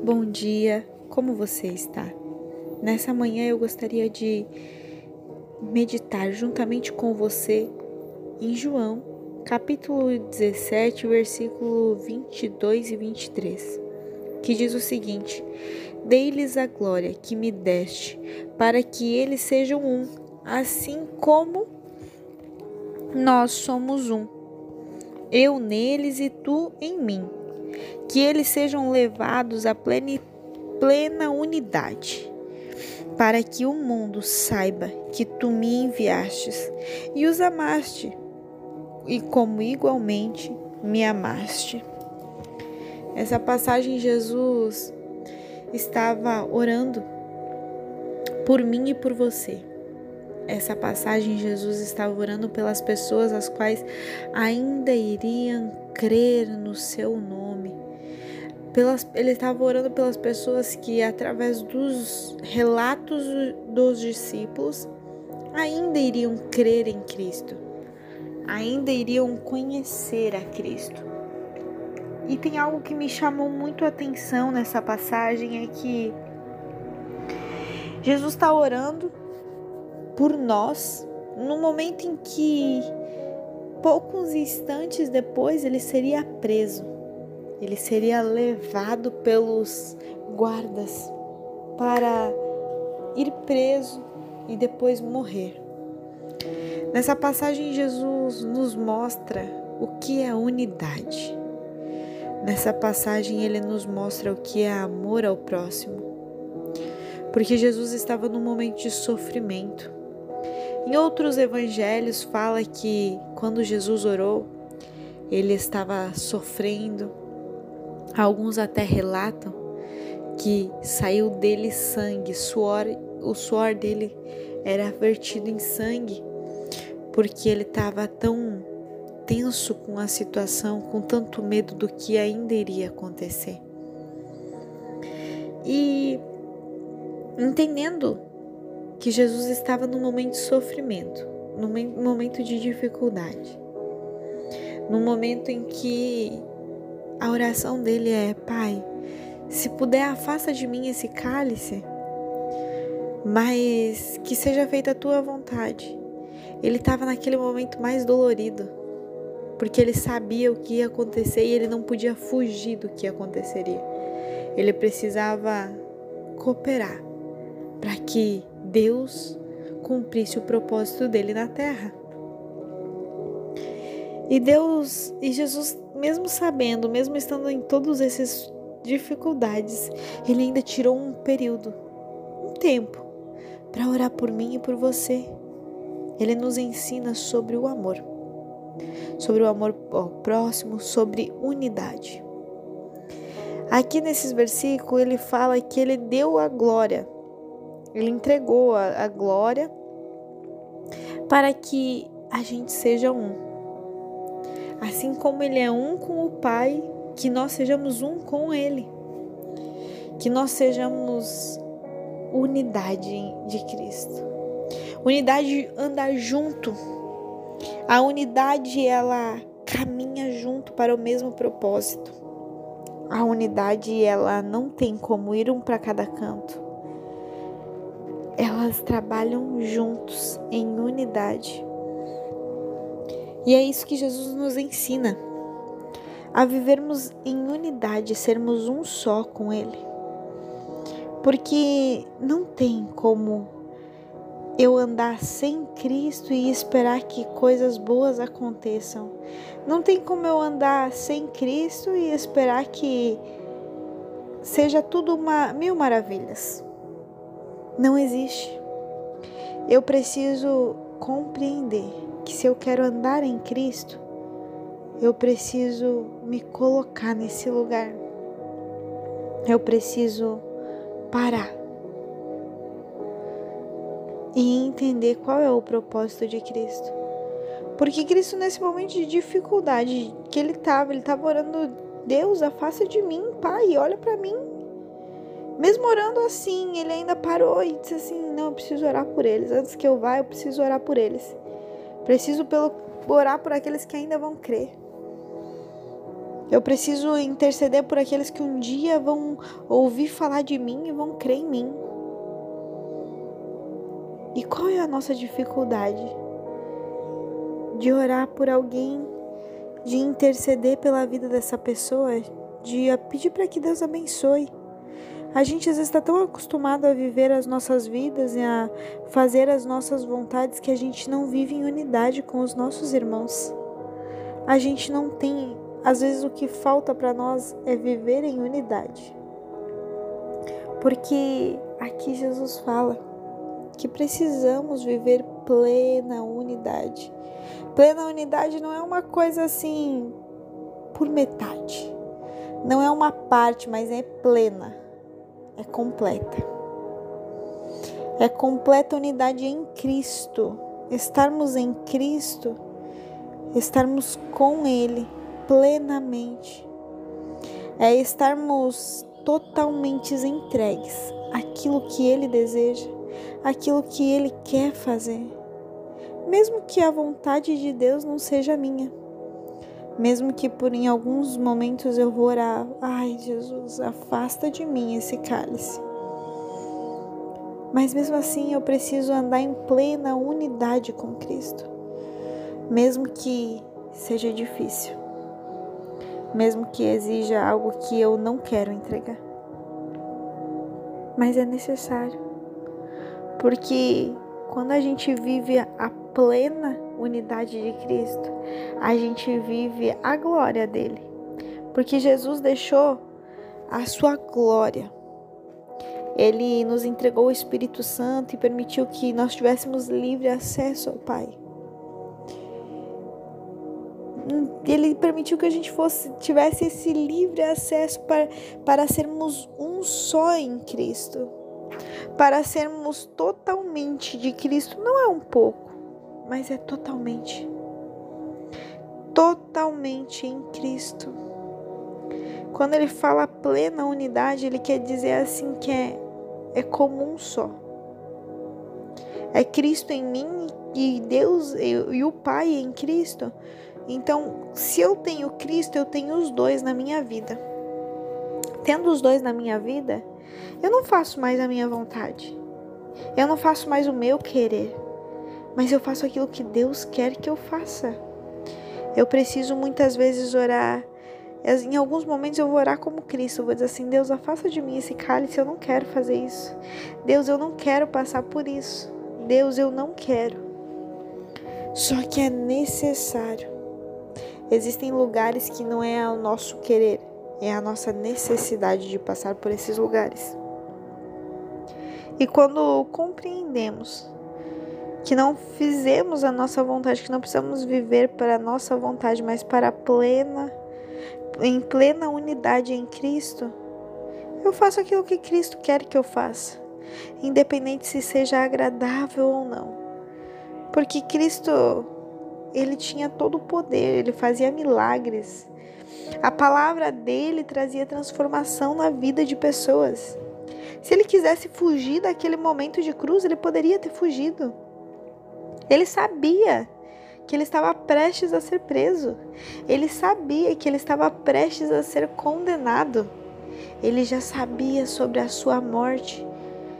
Bom dia, como você está? Nessa manhã eu gostaria de meditar juntamente com você em João, capítulo 17, versículo 22 e 23, que diz o seguinte: Dei-lhes a glória que me deste, para que eles sejam um, assim como nós somos um. Eu neles e tu em mim que eles sejam levados à plena, plena unidade, para que o mundo saiba que tu me enviastes e os amaste, e como igualmente me amaste. Essa passagem, Jesus estava orando por mim e por você. Essa passagem, Jesus estava orando pelas pessoas as quais ainda iriam crer no seu nome pelas, ele estava orando pelas pessoas que, através dos relatos dos discípulos, ainda iriam crer em Cristo, ainda iriam conhecer a Cristo. E tem algo que me chamou muito a atenção nessa passagem é que Jesus está orando por nós no momento em que poucos instantes depois ele seria preso ele seria levado pelos guardas para ir preso e depois morrer. Nessa passagem, Jesus nos mostra o que é unidade. Nessa passagem, ele nos mostra o que é amor ao próximo. Porque Jesus estava num momento de sofrimento. Em outros evangelhos, fala que quando Jesus orou, ele estava sofrendo, Alguns até relatam que saiu dele sangue, suor, o suor dele era vertido em sangue, porque ele estava tão tenso com a situação, com tanto medo do que ainda iria acontecer. E entendendo que Jesus estava num momento de sofrimento, num momento de dificuldade, num momento em que a oração dele é: Pai, se puder, afasta de mim esse cálice, mas que seja feita a tua vontade. Ele estava naquele momento mais dolorido, porque ele sabia o que ia acontecer e ele não podia fugir do que aconteceria. Ele precisava cooperar para que Deus cumprisse o propósito dele na terra. E Deus e Jesus, mesmo sabendo, mesmo estando em todas essas dificuldades, ele ainda tirou um período, um tempo, para orar por mim e por você. Ele nos ensina sobre o amor, sobre o amor ao próximo, sobre unidade. Aqui nesses versículos ele fala que ele deu a glória, ele entregou a, a glória para que a gente seja um assim como Ele é um com o Pai, que nós sejamos um com Ele, que nós sejamos unidade de Cristo, unidade de andar junto. A unidade ela caminha junto para o mesmo propósito. A unidade ela não tem como ir um para cada canto. Elas trabalham juntos em unidade. E é isso que Jesus nos ensina, a vivermos em unidade, sermos um só com Ele. Porque não tem como eu andar sem Cristo e esperar que coisas boas aconteçam. Não tem como eu andar sem Cristo e esperar que seja tudo uma mil maravilhas. Não existe. Eu preciso compreender que se eu quero andar em Cristo, eu preciso me colocar nesse lugar. Eu preciso parar e entender qual é o propósito de Cristo. Porque Cristo, nesse momento de dificuldade que ele estava, ele estava orando: Deus, afasta de mim, Pai, olha para mim. Mesmo orando assim, ele ainda parou e disse assim: Não, eu preciso orar por eles. Antes que eu vá, eu preciso orar por eles. Preciso pelo, orar por aqueles que ainda vão crer. Eu preciso interceder por aqueles que um dia vão ouvir falar de mim e vão crer em mim. E qual é a nossa dificuldade? De orar por alguém, de interceder pela vida dessa pessoa, de pedir para que Deus abençoe. A gente está tão acostumado a viver as nossas vidas e a fazer as nossas vontades que a gente não vive em unidade com os nossos irmãos. A gente não tem, às vezes o que falta para nós é viver em unidade. Porque aqui Jesus fala que precisamos viver plena unidade. Plena unidade não é uma coisa assim por metade. Não é uma parte, mas é plena é completa. É completa unidade em Cristo. Estarmos em Cristo, estarmos com Ele plenamente. É estarmos totalmente entregues àquilo que Ele deseja, àquilo que Ele quer fazer. Mesmo que a vontade de Deus não seja minha mesmo que por em alguns momentos eu vou orar, ai Jesus, afasta de mim esse cálice. Mas mesmo assim eu preciso andar em plena unidade com Cristo. Mesmo que seja difícil. Mesmo que exija algo que eu não quero entregar. Mas é necessário. Porque quando a gente vive a plena unidade de Cristo, a gente vive a glória dele. Porque Jesus deixou a sua glória. Ele nos entregou o Espírito Santo e permitiu que nós tivéssemos livre acesso ao Pai. Ele permitiu que a gente fosse tivesse esse livre acesso para, para sermos um só em Cristo. Para sermos totalmente de Cristo, não é um pouco mas é totalmente, totalmente em Cristo. Quando ele fala plena unidade, ele quer dizer assim que é, é comum só. É Cristo em mim e Deus e o Pai em Cristo. Então, se eu tenho Cristo, eu tenho os dois na minha vida. Tendo os dois na minha vida, eu não faço mais a minha vontade. Eu não faço mais o meu querer mas eu faço aquilo que Deus quer que eu faça. Eu preciso muitas vezes orar. Em alguns momentos eu vou orar como Cristo, eu vou dizer assim: Deus, afasta de mim esse cálice, eu não quero fazer isso. Deus, eu não quero passar por isso. Deus, eu não quero. Só que é necessário. Existem lugares que não é o nosso querer, é a nossa necessidade de passar por esses lugares. E quando compreendemos que não fizemos a nossa vontade, que não precisamos viver para a nossa vontade, mas para a plena, em plena unidade em Cristo, eu faço aquilo que Cristo quer que eu faça, independente se seja agradável ou não. Porque Cristo, ele tinha todo o poder, ele fazia milagres. A palavra dele trazia transformação na vida de pessoas. Se ele quisesse fugir daquele momento de cruz, ele poderia ter fugido. Ele sabia que ele estava prestes a ser preso. Ele sabia que ele estava prestes a ser condenado. Ele já sabia sobre a sua morte.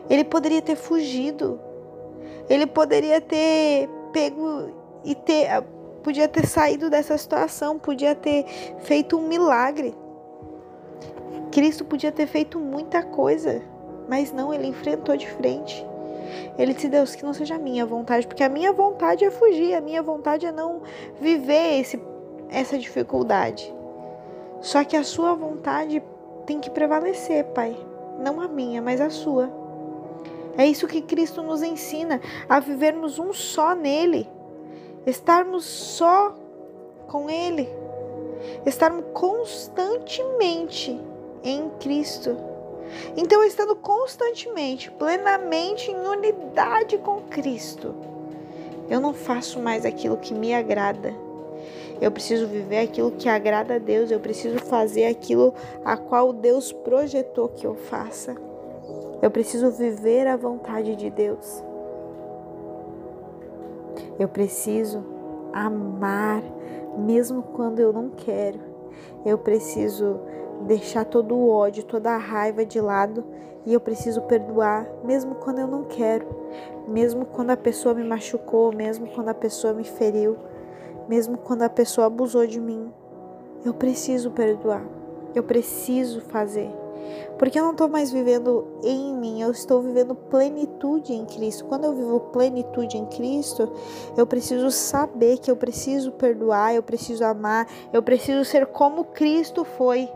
Ele poderia ter fugido. Ele poderia ter pego e ter podia ter saído dessa situação, podia ter feito um milagre. Cristo podia ter feito muita coisa, mas não, ele enfrentou de frente. Ele disse: Deus, que não seja a minha vontade, porque a minha vontade é fugir, a minha vontade é não viver esse, essa dificuldade. Só que a sua vontade tem que prevalecer, Pai. Não a minha, mas a sua. É isso que Cristo nos ensina, a vivermos um só nele, estarmos só com Ele, estarmos constantemente em Cristo. Então, estando constantemente, plenamente em unidade com Cristo, eu não faço mais aquilo que me agrada. Eu preciso viver aquilo que agrada a Deus, eu preciso fazer aquilo a qual Deus projetou que eu faça. Eu preciso viver a vontade de Deus. Eu preciso amar mesmo quando eu não quero. eu preciso deixar todo o ódio, toda a raiva de lado e eu preciso perdoar, mesmo quando eu não quero, mesmo quando a pessoa me machucou, mesmo quando a pessoa me feriu, mesmo quando a pessoa abusou de mim. Eu preciso perdoar, eu preciso fazer. Porque eu não estou mais vivendo em mim, eu estou vivendo plenitude em Cristo. Quando eu vivo plenitude em Cristo, eu preciso saber que eu preciso perdoar, eu preciso amar, eu preciso ser como Cristo foi.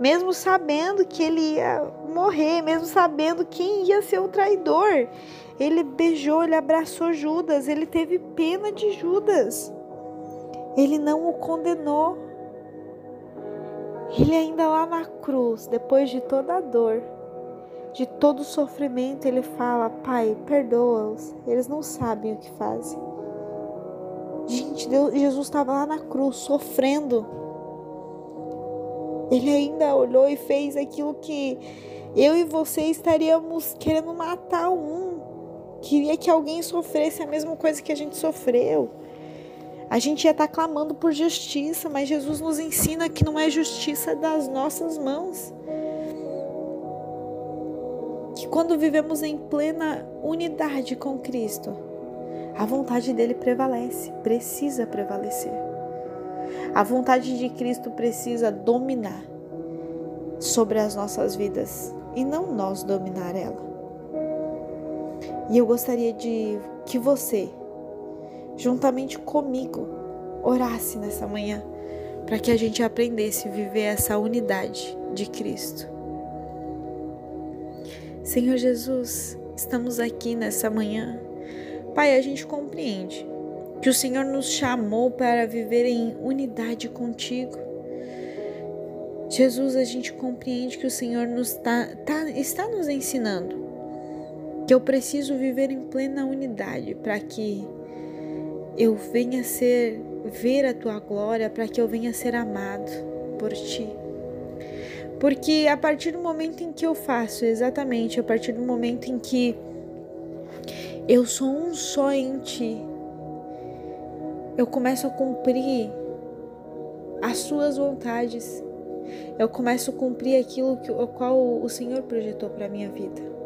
Mesmo sabendo que ele ia morrer, mesmo sabendo quem ia ser o traidor. Ele beijou, ele abraçou Judas, ele teve pena de Judas. Ele não o condenou. Ele ainda lá na cruz, depois de toda a dor, de todo o sofrimento, ele fala: Pai, perdoa-os, eles não sabem o que fazem. Gente, Deus, Jesus estava lá na cruz, sofrendo. Ele ainda olhou e fez aquilo que eu e você estaríamos querendo matar um. Queria que alguém sofresse a mesma coisa que a gente sofreu a gente ia estar tá clamando por justiça, mas Jesus nos ensina que não é justiça das nossas mãos. Que quando vivemos em plena unidade com Cristo, a vontade dele prevalece, precisa prevalecer. A vontade de Cristo precisa dominar sobre as nossas vidas e não nós dominar ela. E eu gostaria de que você juntamente comigo, orasse nessa manhã para que a gente aprendesse a viver essa unidade de Cristo. Senhor Jesus, estamos aqui nessa manhã. Pai, a gente compreende que o Senhor nos chamou para viver em unidade contigo. Jesus, a gente compreende que o Senhor nos tá, tá, está nos ensinando que eu preciso viver em plena unidade para que eu venha ser ver a tua glória, para que eu venha ser amado por ti. Porque a partir do momento em que eu faço, exatamente, a partir do momento em que eu sou um só em ti, eu começo a cumprir as suas vontades. Eu começo a cumprir aquilo que o qual o Senhor projetou para minha vida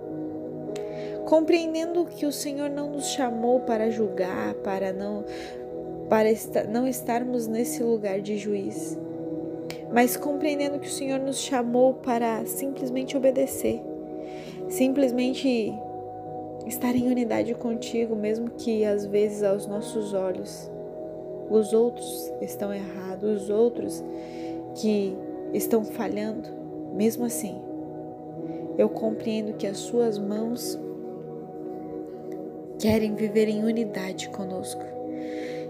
compreendendo que o Senhor não nos chamou para julgar, para não para não estarmos nesse lugar de juiz, mas compreendendo que o Senhor nos chamou para simplesmente obedecer, simplesmente estar em unidade contigo, mesmo que às vezes aos nossos olhos os outros estão errados, os outros que estão falhando, mesmo assim, eu compreendo que as suas mãos querem viver em unidade conosco.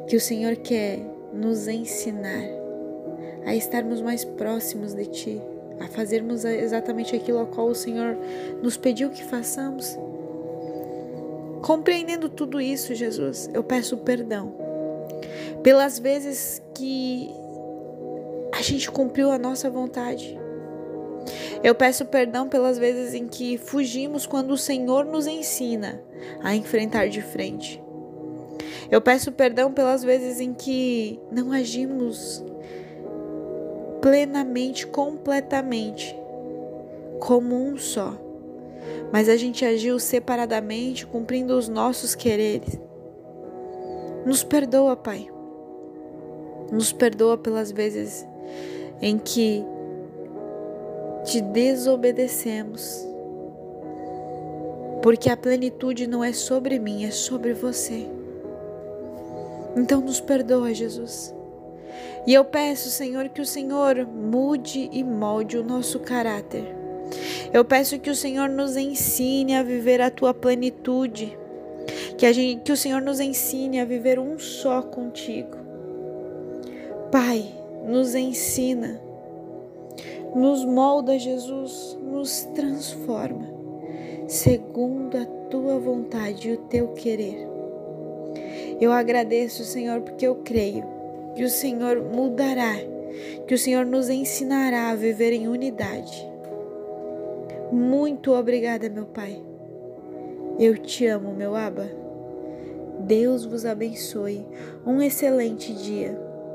Que o Senhor quer nos ensinar a estarmos mais próximos de Ti, a fazermos exatamente aquilo a qual o Senhor nos pediu que façamos. Compreendendo tudo isso, Jesus, eu peço perdão pelas vezes que a gente cumpriu a nossa vontade, eu peço perdão pelas vezes em que fugimos quando o Senhor nos ensina a enfrentar de frente. Eu peço perdão pelas vezes em que não agimos plenamente, completamente, como um só, mas a gente agiu separadamente, cumprindo os nossos quereres. Nos perdoa, Pai. Nos perdoa pelas vezes em que te desobedecemos. Porque a plenitude não é sobre mim, é sobre você. Então nos perdoa, Jesus. E eu peço, Senhor, que o Senhor mude e molde o nosso caráter. Eu peço que o Senhor nos ensine a viver a tua plenitude. Que, a gente, que o Senhor nos ensine a viver um só contigo. Pai, nos ensina nos molda, Jesus, nos transforma, segundo a tua vontade e o teu querer. Eu agradeço, Senhor, porque eu creio que o Senhor mudará, que o Senhor nos ensinará a viver em unidade. Muito obrigada, meu Pai. Eu te amo, meu Aba. Deus vos abençoe. Um excelente dia.